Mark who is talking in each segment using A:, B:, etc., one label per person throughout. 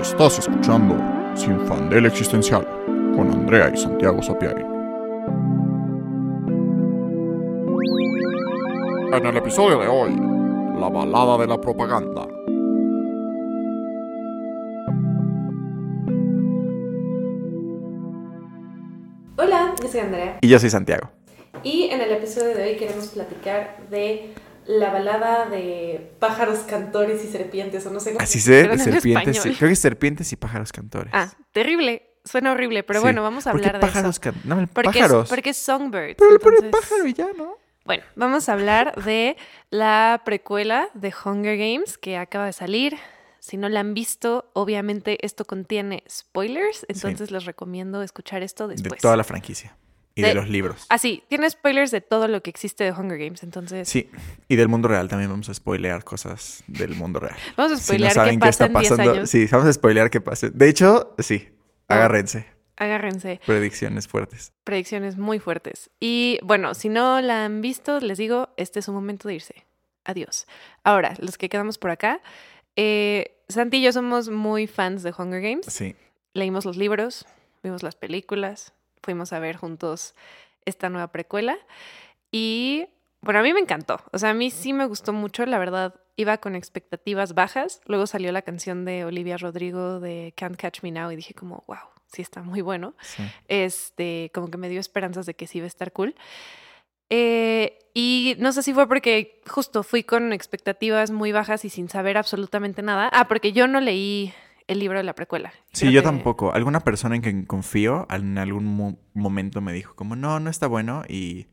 A: Estás escuchando Sin Fandel Existencial con Andrea y Santiago Sapiari. En el episodio de hoy, la balada de la propaganda.
B: Hola, yo soy Andrea
C: Y yo soy Santiago.
B: y en el episodio de hoy queremos platicar de la balada de pájaros cantores y serpientes o no sé cómo
C: Así se
D: en
C: serpientes. Creo que serpientes y pájaros cantores.
D: Ah, terrible. Suena horrible, pero
C: Sí.
D: bueno, vamos a
C: ¿Por qué
D: hablar de
C: pájaros
D: eso.
C: can- No, el
D: Porque
C: pájaros.
D: Es, porque es Songbirds.
C: Pero le
D: entonces-
C: pájaro y ya, ¿no?
D: Bueno, vamos a hablar de la precuela de Hunger Games que acaba de salir. Si no la han visto, obviamente esto contiene spoilers, entonces les recomiendo escuchar esto después.
C: De toda la franquicia. Y de,
D: De-
C: los libros.
D: Ah, sí, tiene spoilers de todo lo que existe de Hunger Games, entonces
C: Sí. Y del mundo real también vamos a spoilear cosas del mundo real.
D: vamos a
C: Si no
D: spoilear
C: saben
D: qué
C: qué
D: pasa
C: está
D: en 10
C: pasando.
D: años.
C: Sí, vamos a spoilear qué pasa. De hecho, sí.
D: Ah.
C: Agárrense.
D: Agárrense.
C: Predicciones fuertes.
D: predicciones muy fuertes. Y bueno, si no la han visto, les digo, este es un momento de irse. Adiós. Ahora, los que quedamos por acá, eh, Santi y yo somos muy fans de Hunger Games.
C: Sí.
D: Leímos los libros, vimos las películas, fuimos a ver juntos esta nueva precuela. Y bueno, a mí me encantó. O sea, a mí sí me gustó mucho, la verdad. Iba con expectativas bajas. Luego salió la canción de Olivia Rodrigo de Can't Catch Me Now y dije como, wow, sí está muy bueno
C: sí.
D: este, como que me dio esperanzas de que sí iba a estar cool. Eh, y no sé si fue porque justo fui con expectativas muy bajas y sin saber absolutamente nada. Ah, porque yo no leí el libro de la precuela.
C: Sí,
D: Creo
C: yo
D: que-
C: tampoco. Alguna persona en quien confío en algún mo- momento me dijo como, no, no está bueno. Y,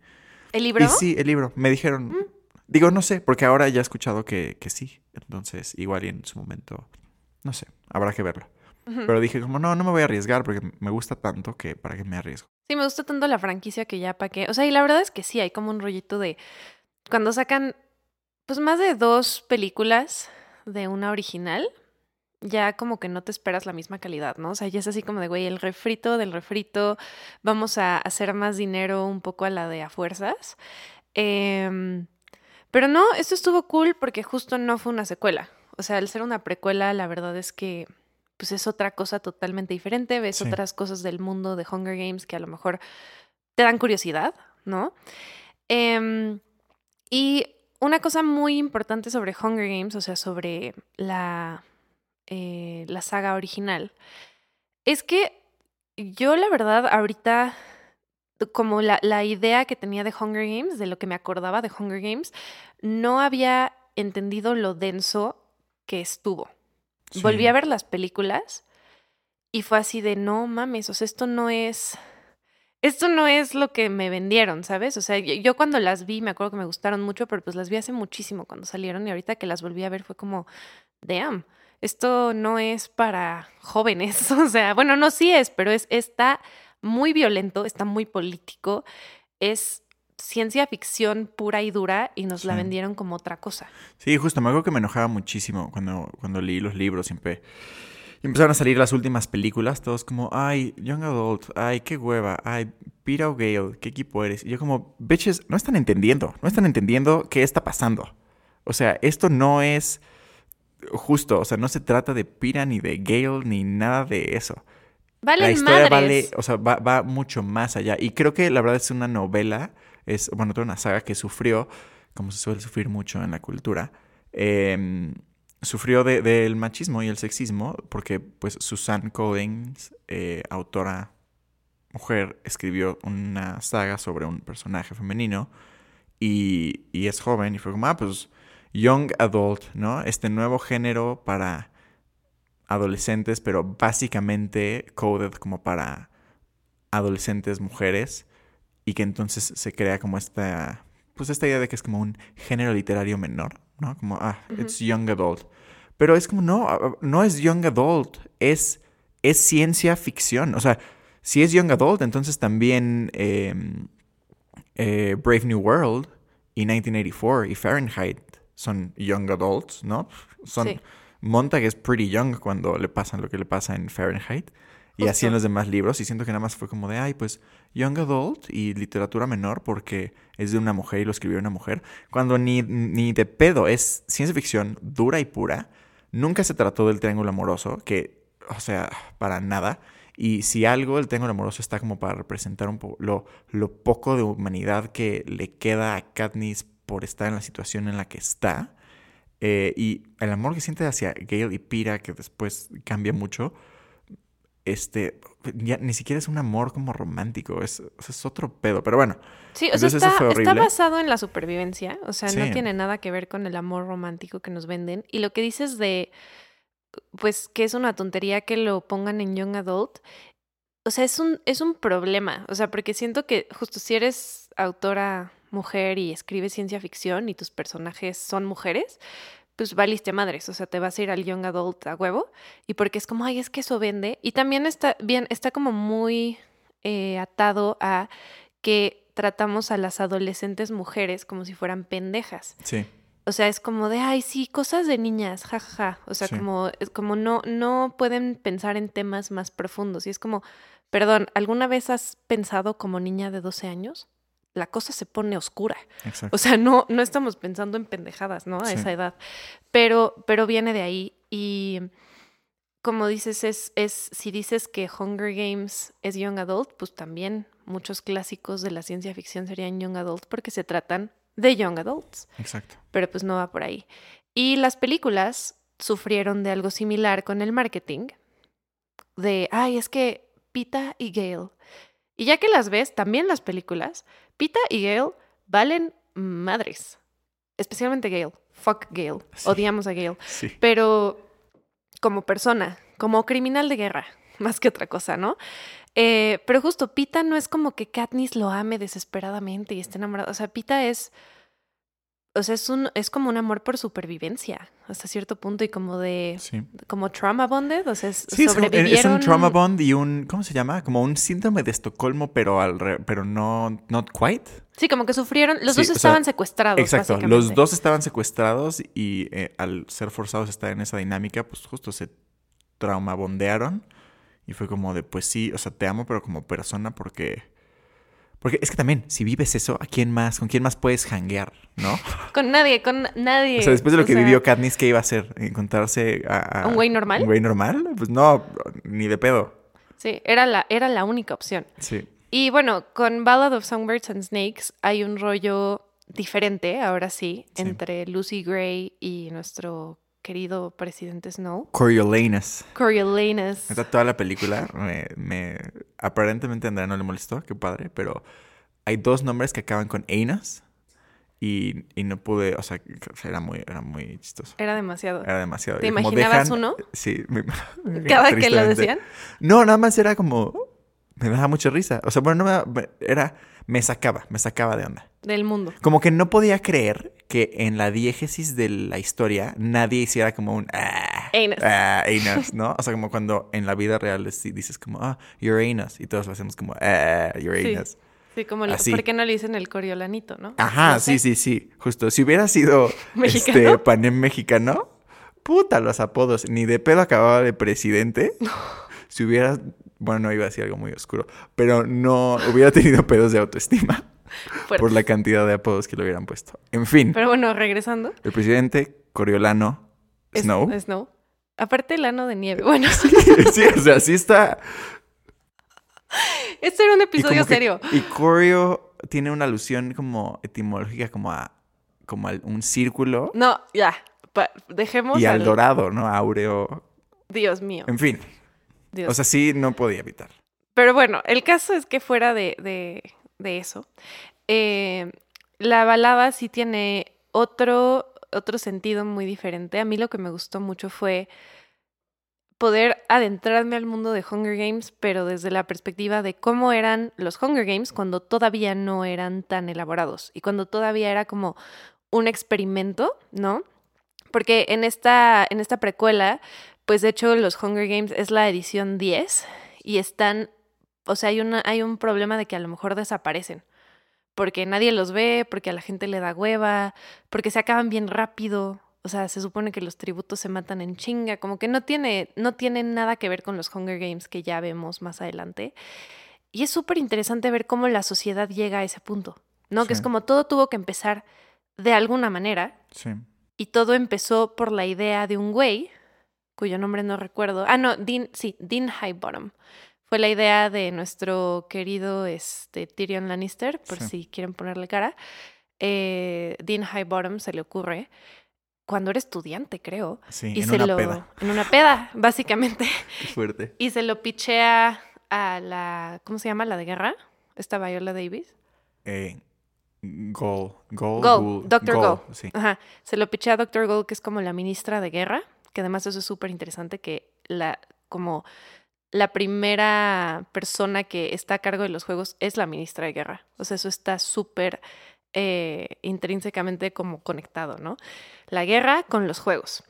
D: ¿El libro?
C: y sí, el libro. Me dijeron,
D: Mm.
C: digo, no sé, porque ahora ya he escuchado que, que sí. Entonces, igual y en su momento, no sé, habrá que verlo. Pero dije como, no, no me voy a arriesgar porque me gusta tanto que para qué me arriesgo.
D: Sí, me gusta tanto la franquicia que ya pa' qué. O sea, y la verdad es que sí, hay como un rollito de cuando sacan pues más de dos películas de una original, ya como que no te esperas la misma calidad, ¿no? O sea, ya es así como de, güey, el refrito del refrito, vamos a hacer más dinero un poco a la de a fuerzas. Em, pero no, esto estuvo cool porque justo no fue una secuela. O sea, al ser una precuela, la verdad es que pues es otra cosa totalmente diferente, ves
C: Sí.
D: otras cosas del mundo de Hunger Games que a lo mejor te dan curiosidad, ¿no? Em, y una cosa muy importante sobre Hunger Games, o sea, sobre la, eh, la saga original, es que yo la verdad ahorita, como la, la idea que tenía de Hunger Games, de lo que me acordaba de Hunger Games, no había entendido lo denso que estuvo. Volví a ver las películas y fue así de no mames, o sea, esto no es. Esto no es lo que me vendieron, ¿sabes? O sea, yo cuando las vi me acuerdo que me gustaron mucho, pero pues las vi hace muchísimo cuando salieron y ahorita que las volví a ver fue como, damn, esto no es para jóvenes. O sea, bueno, no sí es, pero es, está muy violento, está muy político, es ciencia ficción pura y dura y nos la vendieron como otra cosa.
C: Sí, justo, me acuerdo que me enojaba muchísimo cuando, cuando leí los libros, siempre. Y empezaron a salir las últimas películas, todos como, ay, Young Adult, ay, qué hueva, ay, Peter O'Gale, qué equipo eres. Y yo como, bitches, no están entendiendo, no están entendiendo qué está pasando. O sea, esto no es justo, o sea, no se trata de Pira ni de Gale ni nada de eso.
D: Valen
C: la historia
D: madres.
C: vale, o sea, va, va mucho más allá. Y creo que la verdad es una novela, es, bueno, toda una saga que sufrió, como se suele sufrir mucho en la cultura, em, sufrió de- del machismo y el sexismo, porque pues Susan Collins, eh, autora mujer, escribió una saga sobre un personaje femenino y, y es joven y fue como, ah, pues young adult, ¿no? Este nuevo género para adolescentes, pero básicamente coded como para adolescentes mujeres y que entonces se crea como esta pues esta idea de que es como un género literario menor, ¿no? Como ah,
D: Ujú.
C: it's young adult. Pero es como no, ah, no es young adult, es es ciencia ficción, o sea, si es young adult, entonces también eh, eh, Brave New World y 1984 y Fahrenheit son young adults, ¿no? Son
D: Sí.
C: Montag es pretty young cuando le pasa lo que le pasa en Fahrenheit. Y así en los demás libros. Y siento que nada más fue como de, ay, pues young adult y literatura menor porque es de una mujer y lo escribió una mujer. Cuando ni, ni de pedo es ciencia ficción dura y pura. Nunca se trató del triángulo amoroso, que o sea, para nada. Y si algo, el Triángulo Amoroso está como para representar un poco lo, lo poco de humanidad que le queda a Katniss por estar en la situación en la que está. Eh, y el amor que siente hacia Gale y Pira, que después cambia mucho, este, ya ni siquiera es un amor como romántico, es, es otro pedo. Pero bueno,
D: Sí, o sea,
C: eso
D: está,
C: fue
D: está basado en la supervivencia, o sea, no tiene nada que ver con el amor romántico que nos venden. Y lo que dices de, pues, que es una tontería que lo pongan en Young Adult, o sea, es un, es un problema, o sea, porque siento que justo si eres autora mujer y escribes ciencia ficción y tus personajes son mujeres, pues valiste madres, o sea, te vas a ir al Young Adult a huevo, y porque es como, ay, es que eso vende, y también está bien, está como muy eh, atado a que tratamos a las adolescentes mujeres como si fueran pendejas.
C: Sí,
D: O sea, es como de, ay, sí, cosas de niñas, jajaja. O sea,
C: Sí.
D: como, es como no, no pueden pensar en temas más profundos. Y es como, perdón, ¿alguna vez has pensado como niña de 12 años? La cosa se pone oscura.
C: exacto.
D: O sea, no, no estamos pensando en pendejadas, ¿no? A
C: Sí.
D: esa edad. Pero, pero viene de ahí. Y como dices, es, es, si dices que Hunger Games es Young Adult, pues también muchos clásicos de la ciencia ficción serían Young Adult porque se tratan de Young Adults.
C: exacto.
D: Pero pues no va por ahí. Y las películas sufrieron de algo similar con el marketing. De, ay, es que Pita y Gale. Y ya que las ves, también las películas, Pita y Gale valen madres. Especialmente Gale. Fuck Gale.
C: Sí.
D: Odiamos a Gale.
C: Sí,
D: Pero como persona, como criminal de guerra, más que otra cosa, ¿no? Eh, pero justo Pita no es como que Katniss lo ame desesperadamente y esté enamorado. O sea, Pita es. O sea, es un, es como un amor por supervivencia hasta cierto punto y como de.
C: sí.
D: como trauma bonded. O sea, es,
C: Sí, es un, es
D: sobrevivieron.
C: un trauma bond y un, ¿cómo se llama? Como un síndrome de Estocolmo, pero al re- pero no, not quite.
D: Sí, como que sufrieron. Los
C: Sí,
D: dos
C: sea,
D: estaban secuestrados.
C: Exacto, los dos estaban secuestrados y eh, al ser forzados a estar en esa dinámica, pues justo se traumabondearon y fue como de, pues sí, o sea, te amo, pero como persona porque... Porque es que también, si vives eso, ¿a quién más? ¿Con quién más puedes hanguear? ¿No?
D: Con nadie, con nadie.
C: O sea, después de lo
D: O
C: que
D: sea,
C: vivió Katniss, ¿qué iba a hacer? ¿Encontrarse a, a-
D: ¿Un güey normal?
C: ¿Un güey normal? Pues no, ni de pedo.
D: Sí, era la, era la única opción.
C: Sí.
D: Y bueno, con Ballad of Songbirds and Snakes hay un rollo diferente, ahora sí,
C: Sí.
D: entre Lucy Gray y nuestro querido presidente Snow.
C: Coriolanus.
D: Coriolanus.
C: Esta toda la película me, me- aparentemente a Andrea no le molestó, qué padre, pero hay dos nombres que acaban con Anus y, y no pude, o sea, era muy, era muy chistoso.
D: Era demasiado.
C: Era demasiado.
D: ¿Te
C: Y
D: imaginabas
C: dejan-
D: uno?
C: Sí. me-
D: Cada que lo decían.
C: No, nada más era como, me daba mucha risa. O sea, bueno, no me- era, me sacaba, me sacaba de onda.
D: Del mundo.
C: Como que no podía creer que en la diégesis de la historia nadie hiciera como un ah,
D: Anus.
C: ah, anus, ¿no? O sea, como cuando en la vida real es- dices como ah, your anus y todos lo hacemos como ah, your
D: Sí.
C: anus.
D: Sí, como
C: Así.
D: ¿por qué no le dicen el coriolanito, no?
C: Ajá,
D: No
C: sí,
D: sé.
C: sí, sí, justo. Si hubiera sido
D: ¿Mexicano?
C: este panem mexicano, puta los apodos, ni de pedo acababa de presidente. Si hubiera, bueno, no iba a decir algo muy oscuro, pero no hubiera tenido pedos de autoestima
D: Fuertes.
C: por la cantidad de apodos que le hubieran puesto. En fin.
D: Pero bueno, regresando.
C: El presidente Coriolano
D: es-
C: Snow.
D: Snow. Aparte el ano de nieve. Bueno,
C: sí, o sea, sí está.
D: este era un
C: Y
D: episodio
C: que-
D: serio.
C: Y Corio tiene una alusión como etimológica, como a como a un círculo
D: No, ya. pa- dejemos
C: y al
D: al-
C: dorado, ¿no? Áureo.
D: Dios mío.
C: En fin.
D: Dios
C: O sea, sí, no podía evitar.
D: Pero bueno, el caso es que fuera de, de- de eso, eh, la balada sí tiene otro, otro sentido muy diferente. A mí lo que me gustó mucho fue poder adentrarme al mundo de Hunger Games, pero desde la perspectiva de cómo eran los Hunger Games cuando todavía no eran tan elaborados y cuando todavía era como un experimento, ¿no? Porque en esta, en esta precuela, pues de hecho los Hunger Games es la edición 10 y están, o sea, hay, una, hay un problema de que a lo mejor desaparecen. Porque nadie los ve, porque a la gente le da hueva, porque se acaban bien rápido. O sea, se supone que los tributos se matan en chinga, como que no tiene, no tiene nada que ver con los Hunger Games que ya vemos más adelante. Y es súper interesante ver cómo la sociedad llega a ese punto, ¿no? Que es como todo tuvo que empezar de alguna manera
C: Sí.
D: y todo empezó por la idea de un güey cuyo nombre no recuerdo. Ah, no, Dean, sí, Dean Highbottom. Fue la idea de nuestro querido este, Tyrion Lannister, por
C: Sí.
D: si quieren ponerle cara. Eh, Dean Highbottom se le ocurre cuando era estudiante, creo.
C: Sí,
D: y
C: en
D: se
C: una
D: lo,
C: peda.
D: En una peda, básicamente.
C: Qué fuerte.
D: Y se lo pichea a la. ¿Cómo se llama? La de guerra. Esta Viola Davis.
C: Eh, Gol. Gol.
D: Go,
C: Gul-
D: Dr. Go.
C: Sí.
D: Ajá. Se lo pichea a Dr. Gold, que es como la ministra de guerra. Que además eso es súper interesante, que la. como la primera persona que está a cargo de los juegos es la ministra de guerra. O sea, eso está súper eh, intrínsecamente como conectado, ¿no? La guerra con los juegos.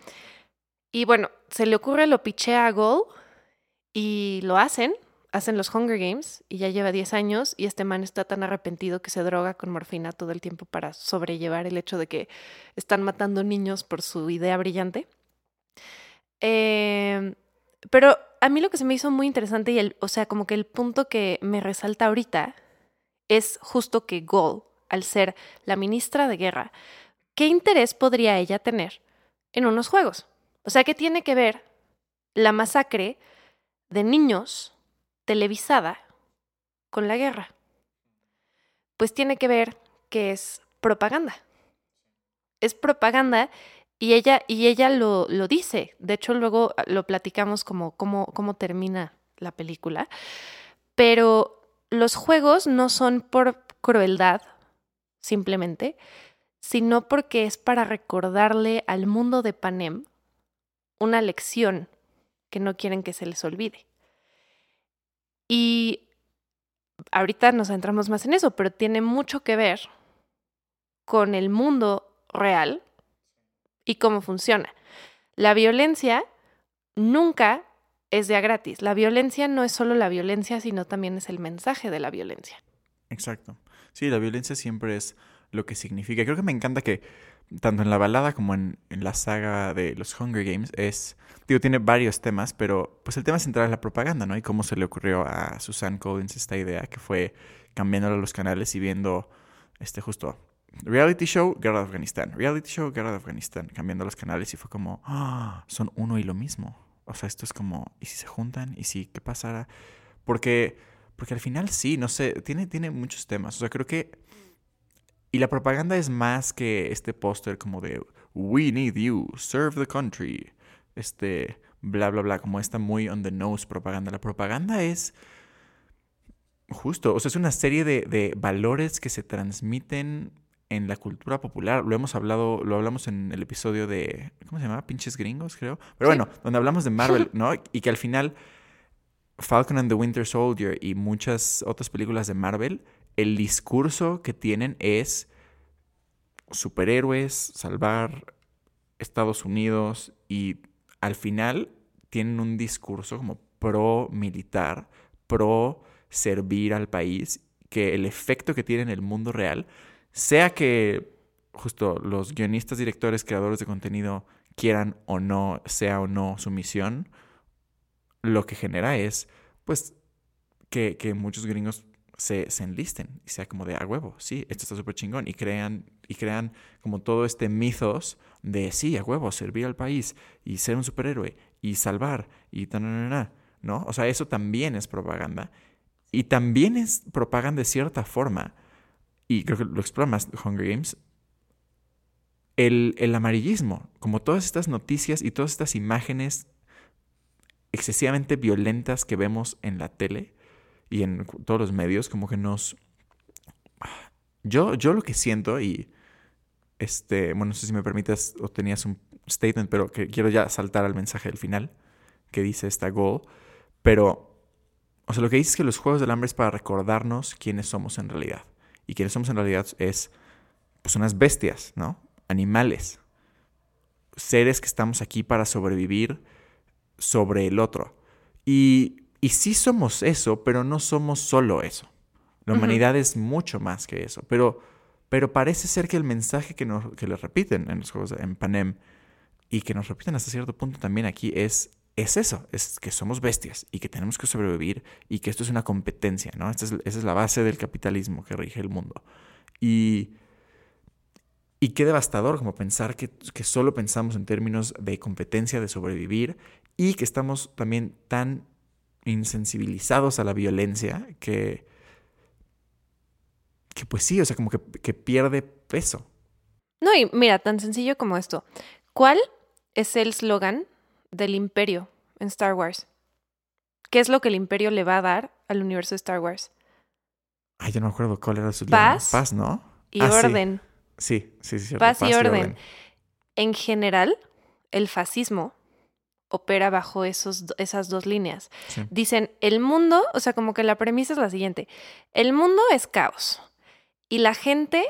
D: Y bueno, se le ocurre, lo pichea a Gold y lo hacen, hacen los Hunger Games y ya lleva 10 años y este man está tan arrepentido que se droga con morfina todo el tiempo para sobrellevar el hecho de que están matando niños por su idea brillante. Eh, pero a mí lo que se me hizo muy interesante y el, o sea, como que el punto que me resalta ahorita es justo que Gol, al ser la ministra de guerra, ¿qué interés podría ella tener en unos juegos? O sea, ¿qué tiene que ver la masacre de niños televisada con la guerra? Pues tiene que ver que es propaganda. Es propaganda y ella, y ella lo, lo dice. De hecho, luego ah, lo platicamos como cómo, cómo termina la película. Pero los juegos no son por crueldad, simplemente, sino porque es para recordarle al mundo de Panem una lección que no quieren que se les olvide. Y ahorita nos centramos más en eso, pero tiene mucho que ver con el mundo real y cómo funciona. La violencia nunca es de a gratis. La violencia no es solo la violencia, sino también es el mensaje de la violencia.
C: Exacto. Sí, la violencia siempre es lo que significa. Creo que me encanta que tanto en la balada como en, la saga de los Hunger Games es, digo, tiene varios temas, pero pues el tema central es la propaganda, ¿no? Y cómo se le ocurrió a Susan Collins esta idea que fue cambiándole los canales y viendo este justo reality show, guerra de Afganistán, reality show, guerra de Afganistán, cambiando los canales y fue como, ah, son uno y lo mismo. O sea, esto es como, ¿y si se juntan? ¿Y si qué pasará? Porque, porque al final sí, no sé, tiene, tiene muchos temas. O sea, creo que... Y la propaganda es más que este póster como de, we need you, serve the country. Este, bla, bla, bla, como esta muy on the nose propaganda. La propaganda es... Justo, o sea, es una serie de, de valores que se transmiten en la cultura popular. Lo hemos hablado, lo hablamos en el episodio de, ¿cómo se llama? Pinches gringos, creo. Pero
D: Sí.
C: bueno, donde hablamos de Marvel, ¿no? Y que al final Falcon and the Winter Soldier y muchas otras películas de Marvel, el discurso que tienen es superhéroes, salvar Estados Unidos y al final tienen un discurso como pro militar, pro servir al país, que el efecto que tiene en el mundo real, sea que justo los guionistas, directores, creadores de contenido quieran o no, sea o no su misión, lo que genera es, pues, que, que muchos gringos se, se enlisten y sea como de a huevo, sí, esto está súper chingón y crean, y crean como todo este mitos de sí, a huevo, servir al país y ser un superhéroe y salvar y tan, ¿no? O sea, eso también es propaganda y también es propaganda de cierta forma y creo que lo explora más Hunger Games, el, el amarillismo, como todas estas noticias y todas estas imágenes excesivamente violentas que vemos en la tele y en todos los medios, como que nos... Yo, yo lo que siento y... Este, bueno, no sé si me permites o tenías un statement, pero que quiero ya saltar al mensaje del final que dice esta goal. Pero, o sea, lo que dice es que los Juegos del Hambre es para recordarnos quiénes somos en realidad. Y quiénes somos en realidad es, pues, unas bestias, ¿no? Animales. Seres que estamos aquí para sobrevivir sobre el otro. Y, y sí somos eso, pero no somos solo eso. La humanidad es mucho más que eso. Pero, pero parece ser que el mensaje que, nos, que les repiten en los juegos de- en Panem y que nos repiten hasta cierto punto también aquí es, es eso, es que somos bestias y que tenemos que sobrevivir y que esto es una competencia, ¿no? Esta es, esa es la base del capitalismo que rige el mundo. Y, y qué devastador como pensar que, que solo pensamos en términos de competencia, de sobrevivir y que estamos también tan insensibilizados a la violencia que, que pues sí, o sea, como que, que pierde peso.
D: No, y mira, tan sencillo como esto. ¿Cuál es el slogan del imperio en Star Wars? ¿Qué es lo que el imperio le va a dar al universo de Star Wars?
C: Ay, yo no me acuerdo cuál era su
D: Paz
C: Paz, ¿no?
D: Y
C: Ah, sí.
D: orden.
C: Sí, sí, sí. cierto.
D: Paz y orden. En general, el fascismo opera bajo esos, esas dos líneas.
C: Sí.
D: Dicen, el mundo, o sea, como que la premisa es la siguiente, el mundo es caos y la gente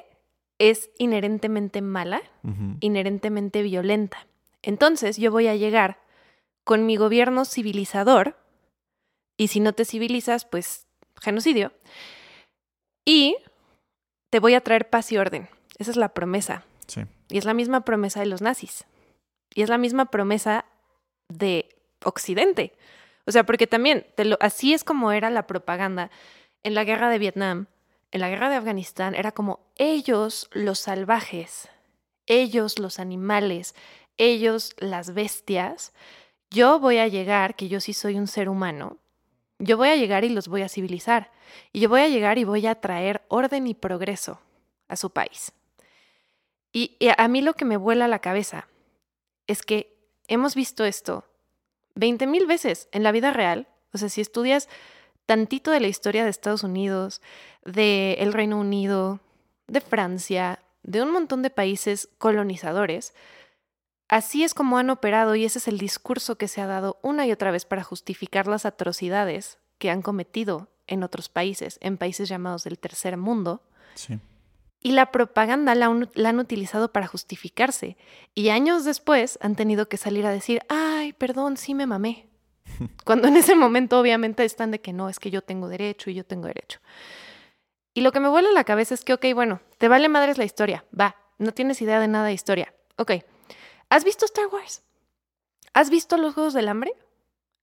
D: es inherentemente mala, inherentemente violenta. Entonces yo voy a llegar con mi gobierno civilizador y si no te civilizas, pues genocidio. Y te voy a traer paz y orden. Esa es la promesa.
C: Sí.
D: Y es la misma promesa de los nazis. Y es la misma promesa de Occidente. O sea, porque también te lo- así es como era la propaganda en la guerra de Vietnam, en la guerra de Afganistán. Era como ellos los salvajes, ellos los animales, ellos las bestias. Yo voy a llegar, que yo sí soy un ser humano, yo voy a llegar y los voy a civilizar. Y yo voy a llegar y voy a traer orden y progreso a su país. Y, a mí lo que me vuela la cabeza es que hemos visto esto 20 mil veces en la vida real. O sea, si estudias tantito de la historia de Estados Unidos, de el Reino Unido, de Francia, de un montón de países colonizadores, así es como han operado y ese es el discurso que se ha dado una y otra vez para justificar las atrocidades que han cometido en otros países, en países llamados del tercer mundo.
C: Sí.
D: Y la propaganda la, han- la han utilizado para justificarse. Y años después han tenido que salir a decir, ay, perdón, sí me mamé. Cuando en ese momento obviamente están de que no, es que yo tengo derecho y yo tengo derecho. Y lo que me vuela la cabeza es que, ok, bueno, te vale madres la historia, va, no tienes idea de nada de historia. Ok, ¿has visto Star Wars? ¿Has visto los Juegos del Hambre?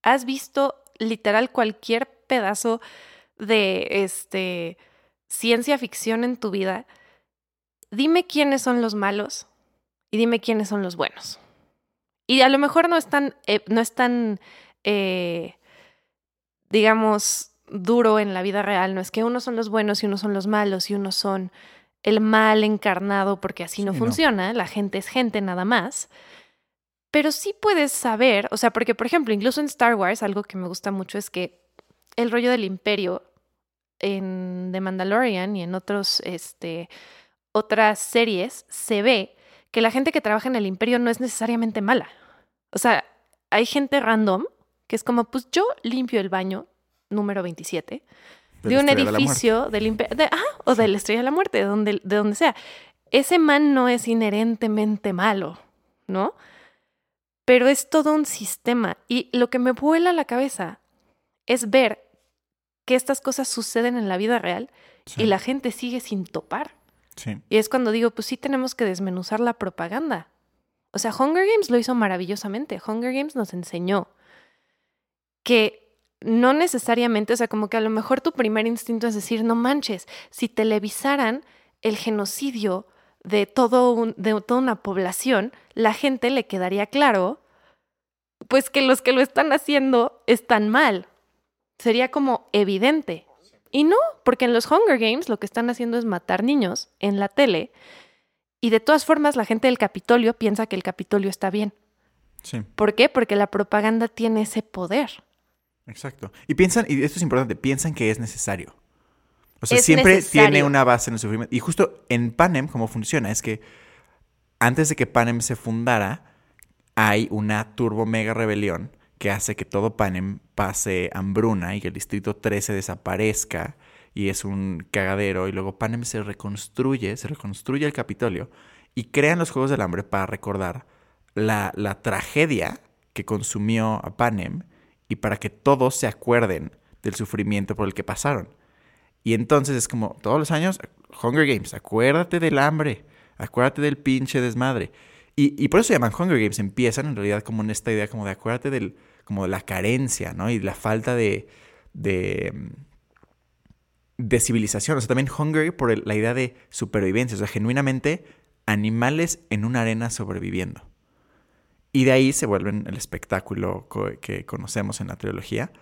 D: ¿Has visto literal cualquier pedazo de este ciencia ficción en tu vida? Dime quiénes son los malos y dime quiénes son los buenos. Y a lo mejor no es tan, eh, no es tan eh, digamos, duro en la vida real. No es que unos son los buenos y unos son los malos y unos son el mal encarnado, porque así no
C: Sí, no.
D: funciona. La gente es gente nada más. Pero sí puedes saber, o sea, porque por ejemplo, incluso en Star Wars, algo que me gusta mucho es que el rollo del imperio en The Mandalorian y en otros, este, otras series se ve que la gente que trabaja en el imperio no es necesariamente mala. O sea, hay gente random que es como, pues yo limpio el baño número 27 de un
C: Estrella de
D: edificio del imperio, o de la Estrella de la Muerte, de donde, de donde sea. Ese man no es inherentemente malo, ¿no? Pero es todo un sistema. Y lo que me vuela la cabeza es ver que estas cosas suceden en la vida real
C: Sí.
D: y la gente sigue sin topar.
C: Sí.
D: Y es cuando digo, pues sí tenemos que desmenuzar la propaganda. O sea, Hunger Games lo hizo maravillosamente. Hunger Games nos enseñó que no necesariamente, o sea, como que a lo mejor tu primer instinto es decir, no manches, si televisaran el genocidio de, todo un- de toda una población, la gente le quedaría claro, pues que los que lo están haciendo están mal. Sería como evidente. Y no, porque en los Hunger Games lo que están haciendo es matar niños en la tele. Y de todas formas la gente del Capitolio piensa que el Capitolio está bien.
C: Sí.
D: ¿Por qué? Porque la propaganda tiene ese poder.
C: Exacto. Y piensan, y esto es importante, piensan que es necesario. O sea,
D: Es
C: siempre
D: necesario.
C: tiene una base en el sufrimiento. Y justo en Panem, cómo funciona, es que antes de que Panem se fundara, hay una turbo mega rebelión que hace que todo Panem pase hambruna y que el distrito 13 desaparezca y es un cagadero. Y luego Panem se reconstruye, se reconstruye el Capitolio y crean los Juegos del Hambre para recordar la, la tragedia que consumió a Panem y para que todos se acuerden del sufrimiento por el que pasaron. Y entonces es como todos los años, Hunger Games, acuérdate del hambre, acuérdate del pinche desmadre. Y, y por eso se llaman Hunger Games, empiezan en realidad como en esta idea como de acuérdate del, como de la carencia, ¿no? Y la falta de, de, mm, civilización. O sea, también Hunger por la idea de supervivencia, o sea, genuinamente animales en una arena sobreviviendo. Y de ahí se vuelven el espectáculo que conocemos en la trilogía.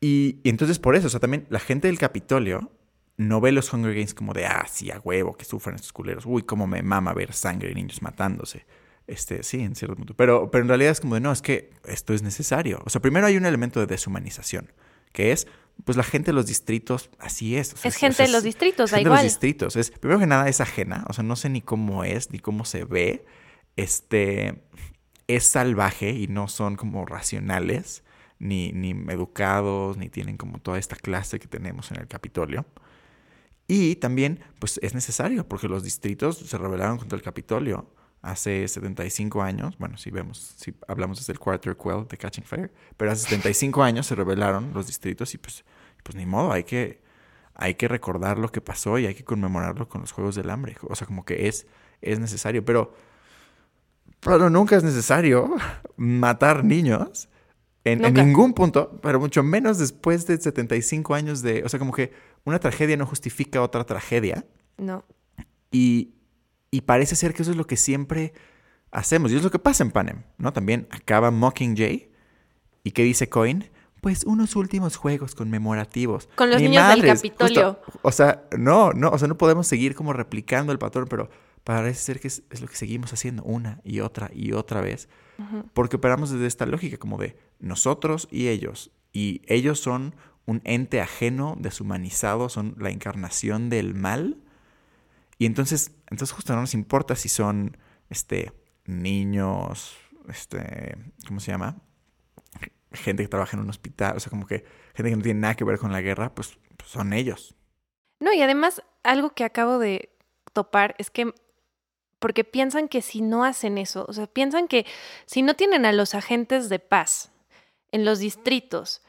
C: Y, y entonces por eso, o sea, también la gente del Capitolio no ve los Hunger Games como de, ah, sí, a huevo, que sufran estos culeros. Uy, cómo me mama ver sangre y niños matándose. Este, sí, en cierto punto. Pero, pero en realidad es como de, no, es que esto es necesario. O sea, primero hay un elemento de deshumanización, que es, pues la gente de los distritos, así es. o sea,
D: Es gente de los distritos, da
C: gente de los
D: igual.
C: distritos. Es, primero que nada es ajena, o sea, no sé ni cómo es, ni cómo se ve. Este, es salvaje y no son como racionales, ni, ni educados, ni tienen como toda esta clase que tenemos en el Capitolio. Y también, pues es necesario, porque los distritos se rebelaron contra el Capitolio hace 75 años. Bueno, si vemos, si hablamos desde el Quarter Quell de Catching Fire, pero hace 75 años se rebelaron los distritos y pues, pues ni modo, hay que, hay que recordar lo que pasó y hay que conmemorarlo con los Juegos del Hambre. O sea, como que es, es necesario, pero, pero nunca es necesario matar niños. En, ningún punto, pero mucho menos después de 75 años de... O sea, como que una tragedia no justifica otra tragedia.
D: No.
C: Y, y parece ser que eso es lo que siempre hacemos. Y es lo que pasa en Panem, ¿no? También acaba Mockingjay. ¿Y qué dice Coin? Pues unos últimos juegos conmemorativos.
D: Con los
C: Ni
D: niños del Capitolio.
C: justo. o sea, no, no, o sea, no podemos seguir como replicando el patrón, pero parece ser que es, es lo que seguimos haciendo una y otra y otra vez. Porque operamos desde esta lógica como de nosotros y ellos. Y ellos son un ente ajeno, deshumanizado, son la encarnación del mal. Y entonces, entonces justo no nos importa si son este niños, este, ¿cómo se llama? Gente que trabaja en un hospital, o sea, como que gente que no tiene nada que ver con la guerra, pues, pues son ellos.
D: No, y además, algo que acabo de topar es que, porque piensan que si no hacen eso, o sea, piensan que si no tienen a los agentes de paz en los distritos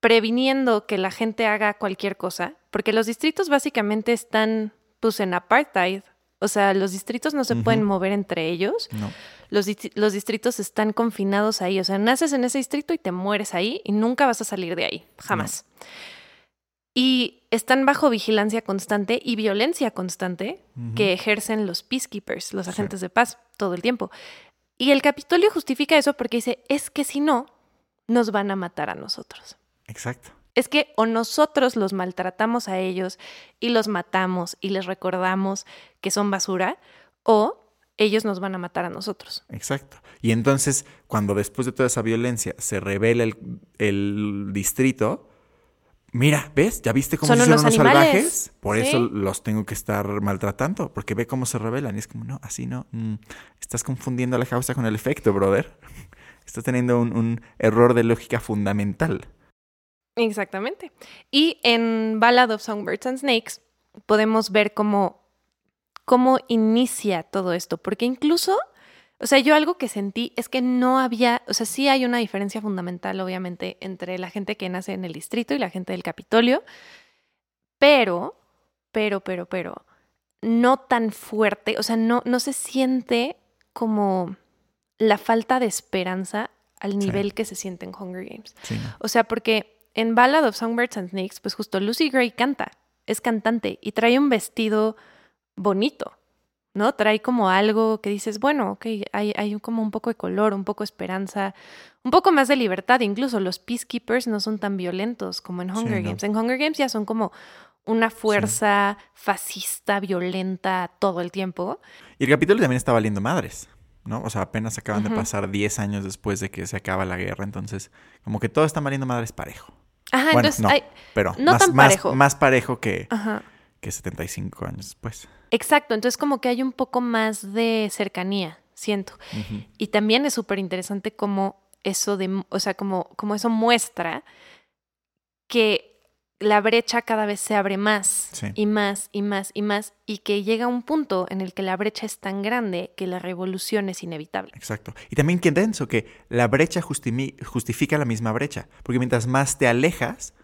D: previniendo que la gente haga cualquier cosa, porque los distritos básicamente están pues en apartheid, o sea, los distritos no se pueden mover entre ellos,
C: No.
D: los distritos están confinados ahí, o sea, naces en ese distrito y te mueres ahí y nunca vas a salir de ahí, jamás. Y están bajo vigilancia constante y violencia constante que ejercen los peacekeepers, los
C: Sí.
D: agentes de paz, todo el tiempo. Y el Capitolio justifica eso porque dice, es que si no, nos van a matar a nosotros.
C: Exacto.
D: Es que o nosotros los maltratamos a ellos y los matamos y les recordamos que son basura, o ellos nos van a matar a nosotros.
C: Exacto. Y entonces, cuando después de toda esa violencia se revela el, el distrito, mira, ¿ves? ¿Ya viste cómo
D: Son
C: se hicieron
D: unos
C: salvajes? Por
D: Sí.
C: eso los tengo que estar maltratando, porque ve cómo se revelan. Y es como, no, así no. Mm, estás confundiendo la causa con el efecto, brother. Estás teniendo un, un error de lógica fundamental.
D: Exactamente. Y en Ballad of Songbirds and Snakes podemos ver cómo, cómo inicia todo esto, porque incluso, o sea, yo algo que sentí es que no había, o sea, sí hay una diferencia fundamental, obviamente, entre la gente que nace en el distrito y la gente del Capitolio, pero, pero, pero, pero, no tan fuerte, o sea, no, no se siente como la falta de esperanza al nivel que se siente en Hunger Games. O sea, porque en Ballad of Songbirds and Snakes, pues justo Lucy Gray canta, es cantante y trae un vestido bonito, ¿no? Trae como algo que dices, bueno, ok, hay, hay como un poco de color, un poco de esperanza, un poco más de libertad. Incluso los peacekeepers no son tan violentos como en
C: Sí,
D: Hunger
C: no.
D: Games. En Hunger Games ya son como una fuerza fascista, violenta todo el tiempo.
C: Y el capítulo también está valiendo madres, ¿no? O sea, apenas acaban de pasar 10 años después de que se acaba la guerra, entonces, como que todo está valiendo madres parejo.
D: Ajá,
C: Bueno,
D: entonces,
C: no.
D: hay-
C: Pero
D: No
C: más,
D: tan
C: más-
D: parejo.
C: más parejo que,
D: ajá.
C: Que 75 años después.
D: Exacto, entonces como que hay un poco más de cercanía, siento. Y también es súper interesante cómo eso de, o sea, como, como eso muestra que la brecha cada vez se abre más
C: Sí.
D: y más y más y más y que llega un punto en el que la brecha es tan grande que la revolución es inevitable.
C: Exacto. Y también qué denso que la brecha justifica la misma brecha. Porque mientras más te alejas,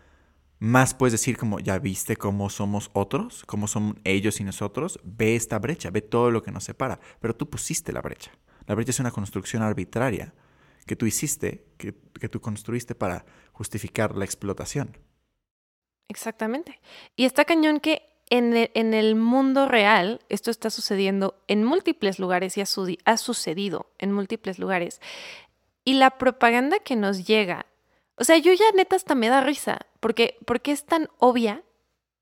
C: más puedes decir como, ya viste cómo somos otros, cómo son ellos y nosotros, ve esta brecha, ve todo lo que nos separa. Pero tú pusiste la brecha. La brecha es una construcción arbitraria que tú hiciste, que, que tú construiste para justificar la explotación.
D: Exactamente. Y está cañón que en el, en el mundo real esto está sucediendo en múltiples lugares y ha, su- ha sucedido en múltiples lugares. Y la propaganda que nos llega, o sea, yo ya neta hasta me da risa, porque, porque es tan obvia.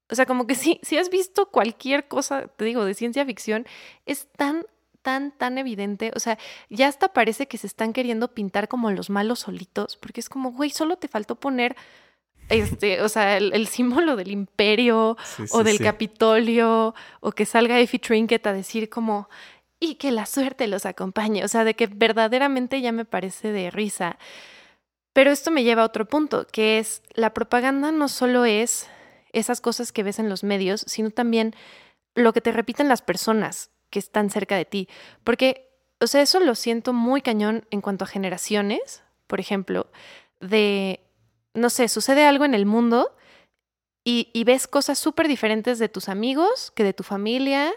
D: O sea, como que si, si has visto cualquier cosa, te digo, de ciencia ficción, es tan, tan, tan evidente. O sea, ya hasta parece que se están queriendo pintar como los malos solitos, porque es como, güey, solo te faltó poner, este, o sea, el, el símbolo del imperio
C: Sí,
D: o del
C: sí.
D: Capitolio, o que salga Effie Trinket a decir como, y que la suerte los acompañe. O sea, de que verdaderamente ya me parece de risa. Pero esto me lleva a otro punto, que es la propaganda no solo es esas cosas que ves en los medios, sino también lo que te repiten las personas que están cerca de ti. Porque, o sea, eso lo siento muy cañón en cuanto a generaciones, por ejemplo, de, no sé, sucede algo en el mundo y, ves cosas súper diferentes de tus amigos, que de tu familia,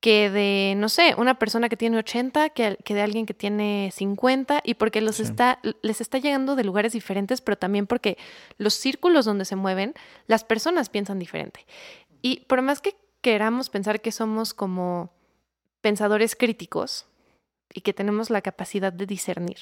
D: que de, no sé, una persona que tiene 80, que, que de alguien que tiene 50, y porque los
C: Sí.
D: está, les está llegando de lugares diferentes, pero también porque los círculos donde se mueven, las personas piensan diferente. Y por más que queramos pensar que somos como pensadores críticos y que tenemos la capacidad de discernir,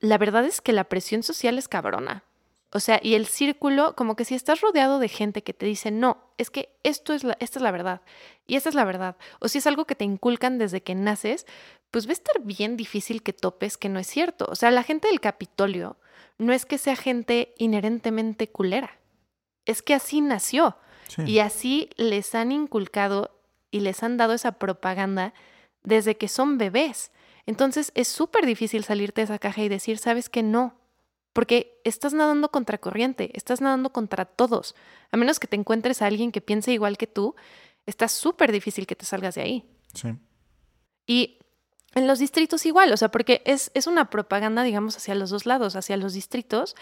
D: la verdad es que la presión social es cabrona. O sea, y el círculo, como que si estás rodeado de gente que te dice, no, es que esto es la, esta es la verdad, y esta es la verdad, o si es algo que te inculcan desde que naces, pues va a estar bien difícil que topes que no es cierto. O sea, la gente del Capitolio no es que sea gente inherentemente culera, es que así nació.
C: Sí.
D: Y así les han inculcado y les han dado esa propaganda desde que son bebés. Entonces es súper difícil salirte de esa caja y decir, sabes que no, porque estás nadando contra corriente, estás nadando contra todos. A menos que te encuentres a alguien que piense igual que tú, está súper difícil que te salgas de ahí.
C: Sí.
D: Y en los distritos igual, o sea, porque es, es una propaganda, digamos, hacia los dos lados, hacia los distritos.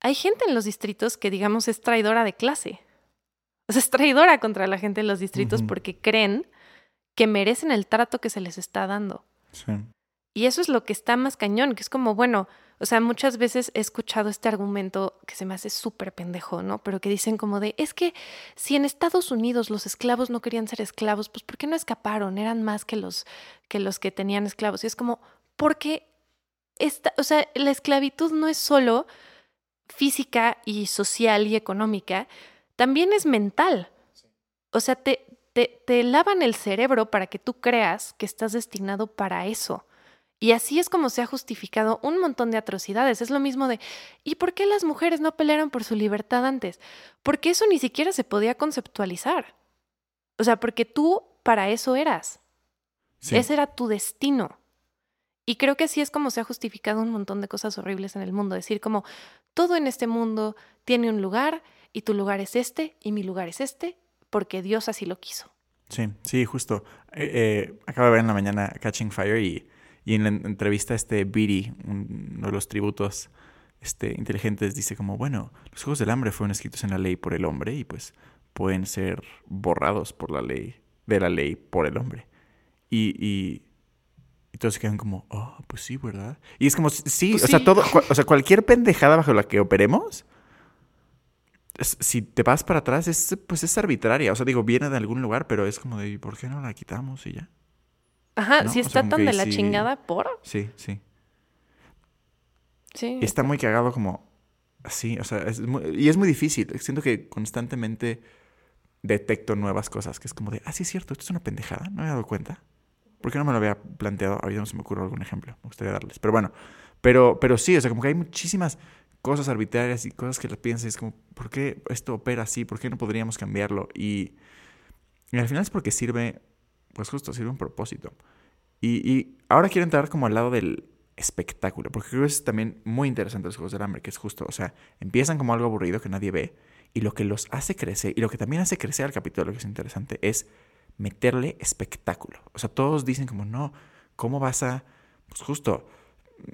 D: Hay gente en los distritos que, digamos, es traidora de clase. O sea, es traidora contra la gente en los distritos porque creen que merecen el trato que se les está dando.
C: Sí.
D: Y eso es lo que está más cañón, que es como, bueno, o sea, muchas veces he escuchado este argumento que se me hace súper pendejo, ¿no? Pero que dicen como de, es que si en Estados Unidos los esclavos no querían ser esclavos, pues ¿por qué no escaparon? Eran más que los que, los que tenían esclavos. Y es como, porque, esta, o sea, la esclavitud no es solo física y social y económica, también es mental. O sea, te, te, te lavan el cerebro para que tú creas que estás destinado para eso. Y así es como se ha justificado un montón de atrocidades. Es lo mismo de, ¿y por qué las mujeres no pelearon por su libertad antes? Porque eso ni siquiera se podía conceptualizar. O sea, porque tú para eso eras.
C: Sí.
D: Ese era tu destino. Y creo que así es como se ha justificado un montón de cosas horribles en el mundo. Decir como, todo en este mundo tiene un lugar y tu lugar es este y mi lugar es este porque Dios así lo quiso.
C: Sí, sí, justo. Eh, eh, acabo de ver en la mañana Catching Fire y, y en la en- entrevista este un- uno de los tributos este, inteligentes, dice como, bueno, los Juegos del Hambre fueron escritos en la ley por el hombre y pues pueden ser borrados por la ley, de la ley por el hombre. Y, y, y todos se quedan como, oh, pues sí, ¿verdad? Y es como, sí,
D: Pues
C: o sea, todo, o sea, cualquier pendejada bajo la que operemos, si te vas para atrás, es, pues es arbitraria. O sea, digo, viene de algún lugar, pero es como de, ¿por qué no la quitamos y ya?
D: Ajá,
C: ¿No?
D: si
C: O sea,
D: está tan de la
C: sí-
D: chingada por.
C: Sí, sí.
D: Sí.
C: Y está muy cagado como así, o sea, es muy- y es muy difícil. Siento que constantemente detecto nuevas cosas, que es como de, ah, sí es cierto, esto es una pendejada, no me había dado cuenta. ¿Por qué no me lo había planteado? Ahorita no se me ocurre algún ejemplo, me gustaría darles. Pero bueno, pero, pero sí, o sea, como que hay muchísimas cosas arbitrarias y cosas que las piensas es como, ¿por qué esto opera así? ¿Por qué no podríamos cambiarlo? Y, y al final es porque sirve, pues justo, sirve un propósito. Y, y ahora quiero entrar como al lado del espectáculo, porque creo que es también muy interesante los Juegos del Hambre, que es justo, o sea, empiezan como algo aburrido que nadie ve, y lo que los hace crecer, y lo que también hace crecer al capítulo, que es interesante, es meterle espectáculo. O sea, todos dicen como, no, ¿cómo vas a, pues justo,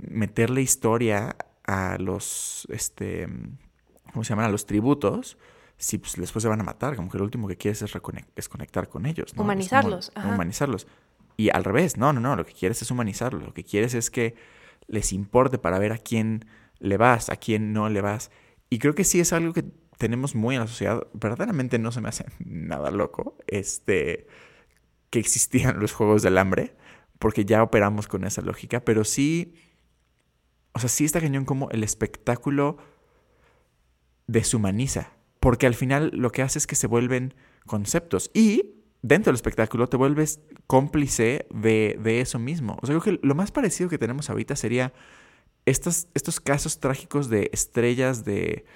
C: meterle historia a los, este, ¿cómo se llaman? A los tributos, si pues, después se van a matar, como que lo último que quieres es, es conectar con ellos. ¿no? Como
D: Humanizarlos, ajá.
C: humanizarlos. Y al revés, no, no, no, lo que quieres es humanizarlos, lo que quieres es que les importe para ver a quién le vas, a quién no le vas. Y creo que sí es algo que tenemos muy en la sociedad, verdaderamente no se me hace nada loco, este, que existían los juegos del hambre, porque ya operamos con esa lógica, pero sí, o sea, sí está cañón como el espectáculo deshumaniza, porque al final lo que hace es que se vuelven conceptos y dentro del espectáculo te vuelves cómplice de, de eso mismo. O sea, creo que lo más parecido que tenemos ahorita sería estos, estos casos trágicos de estrellas de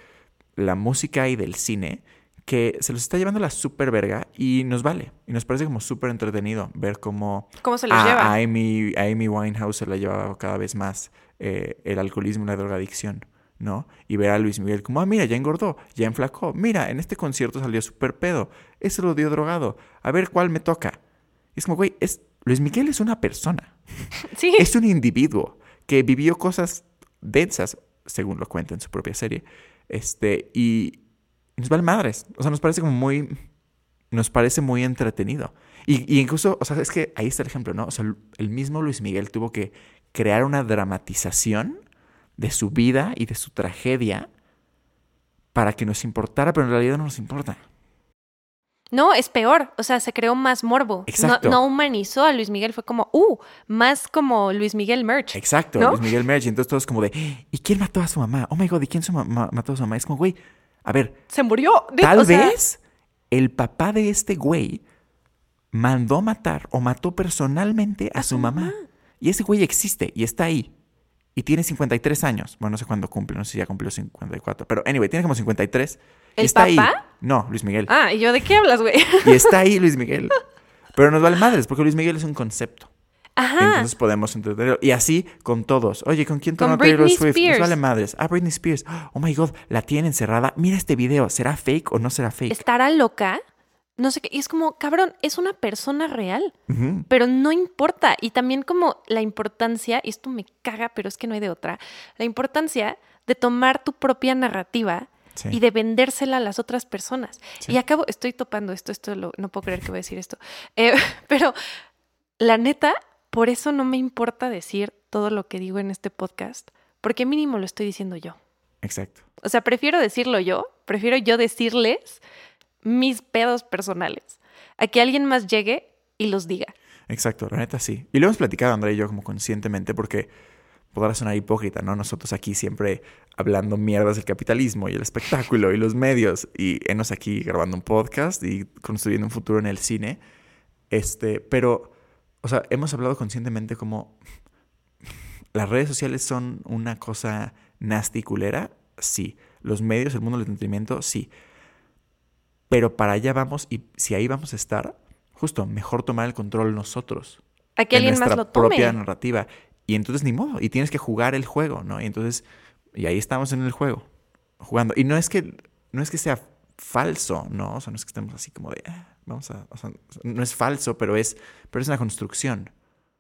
C: la música y del cine que se los está llevando la super verga y nos vale. Y nos parece como súper entretenido ver cómo,
D: ¿Cómo se los
C: a,
D: lleva?
C: a Amy, a Amy Winehouse se la lleva cada vez más eh, el alcoholismo y la drogadicción, ¿no? Y ver a Luis Miguel como, ah, mira, ya engordó, ya enflacó, mira, en este concierto salió súper pedo, ese lo dio drogado, a ver cuál me toca. Y es como, güey, es, Luis Miguel es una persona,
D: Sí.
C: es un individuo que vivió cosas densas, según lo cuenta en su propia serie, este, y nos vale madres. O sea, nos parece como muy. Nos parece muy entretenido. Y, y incluso, o sea, es que ahí está el ejemplo, ¿no? O sea, el mismo Luis Miguel tuvo que crear una dramatización de su vida y de su tragedia para que nos importara, pero en realidad no nos importa.
D: No, es peor. O sea, se creó más morbo.
C: Exacto.
D: No, no humanizó a Luis Miguel. Fue como, uh, más como Luis Miguel merch.
C: Exacto,
D: ¿No?
C: Luis Miguel Merch. Y entonces todos como de, ¿y quién mató a su mamá? Oh my god, ¿y quién su mamá mató a su mamá? Es como, güey, a ver,
D: Se murió. De-
C: Tal
D: o sea,
C: vez el papá de este güey mandó matar o mató personalmente a, su mamá. Y ese güey existe y está ahí. Y tiene 53 años. Bueno, no sé cuándo cumple, no sé si ya cumplió 54. Pero anyway, tiene como 53. y
D: ¿El
C: está ahí. No, Luis Miguel.
D: Ah, ¿y yo de qué hablas, güey?
C: Y está ahí Luis Miguel. Pero nos vale madres, porque Luis Miguel es un concepto.
D: Ajá.
C: Entonces podemos entenderlo. Y así con todos. Oye, ¿con quién tronó Taylor Swift? Nos vale madres. Ah, Britney Spears. Oh my God, la tiene encerrada. Mira este video. ¿Será fake o no será fake?
D: ¿Estará loca? No sé qué. Y es como, cabrón, es una persona real. Pero no importa. Y también como la importancia, y esto me caga, pero es que no hay de otra, la importancia de tomar tu propia narrativa
C: Sí.
D: y de vendérsela a las otras personas.
C: Sí.
D: Y acabo, estoy topando esto, esto lo- no puedo creer que voy a decir esto. Eh, pero la neta, por eso no me importa decir todo lo que digo en este podcast, porque mínimo lo estoy diciendo yo.
C: Exacto.
D: O sea, prefiero decirlo yo, prefiero yo decirles mis pedos personales, a que alguien más llegue y los diga.
C: Exacto, la neta sí. Y lo hemos platicado, André y yo, como conscientemente, porque podrá sonar hipócrita, ¿no? Nosotros aquí siempre hablando mierdas del capitalismo y el espectáculo y los medios, y enos aquí grabando un podcast y construyendo un futuro en el cine. Este, pero, o sea, hemos hablado conscientemente como las redes sociales son una cosa nasty culera, sí. Los medios, el mundo del entretenimiento, sí. Pero para allá vamos y si ahí vamos a estar, justo, mejor tomar el control nosotros.
D: A que
C: de
D: alguien más
C: nuestra
D: lo tome.
C: propia narrativa. Y entonces ni modo, y tienes que jugar el juego, ¿no? Y entonces, y ahí estamos en el juego, jugando. Y no es que, no es que sea falso, ¿no? O sea, no es que estemos así como de, "Ah, vamos a, o sea, no es falso, pero es, pero es una construcción.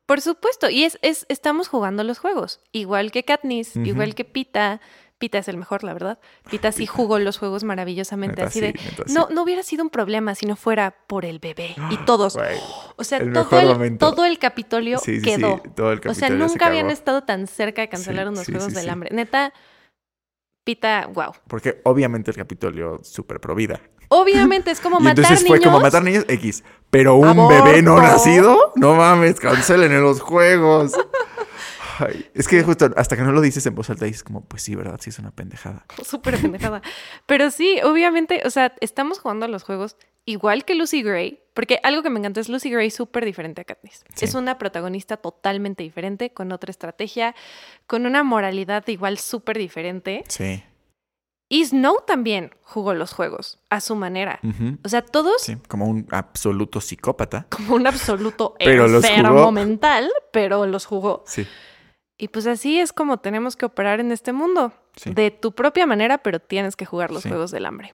D: Por supuesto, y es, es estamos jugando los juegos, igual que Katniss, igual que Pita. Pita es el mejor, la verdad. Pita sí jugó los juegos maravillosamente,
C: Neta,
D: así
C: sí,
D: de...
C: neta, sí.
D: No, no hubiera sido un problema si no fuera por el bebé y todos. O sea,
C: el
D: todo el, todo el Capitolio
C: Sí, sí, sí,
D: quedó.
C: todo el
D: o sea,
C: se
D: nunca habían estado tan cerca de cancelar unos Juegos del. Hambre. Neta, Pita, wow.
C: Porque obviamente el Capitolio súper pro vida.
D: Obviamente es como
C: Y
D: matar
C: entonces
D: niños.
C: fue como matar niños X. Pero un
D: Aborto.
C: bebé no nacido, no mames, cancelen en los juegos. Ay, es que justo hasta que no lo dices en voz alta dices como, pues sí, ¿verdad? Sí es una pendejada.
D: Súper pendejada. Pero sí, obviamente, o sea, estamos jugando a los juegos igual que Lucy Gray, porque algo que me encantó es Lucy Gray súper diferente a Katniss.
C: Sí.
D: Es una protagonista totalmente diferente, con otra estrategia, con una moralidad igual súper diferente.
C: Sí.
D: Y Snow también jugó los juegos a su manera. O sea, todos
C: Sí, como un absoluto psicópata.
D: como un absoluto
C: Pero los
D: enfermo
C: jugó.
D: mental, pero los jugó.
C: Sí.
D: Y pues así es como tenemos que operar en este mundo.
C: Sí.
D: De tu propia manera, pero tienes que jugar los
C: Sí.
D: juegos del hambre.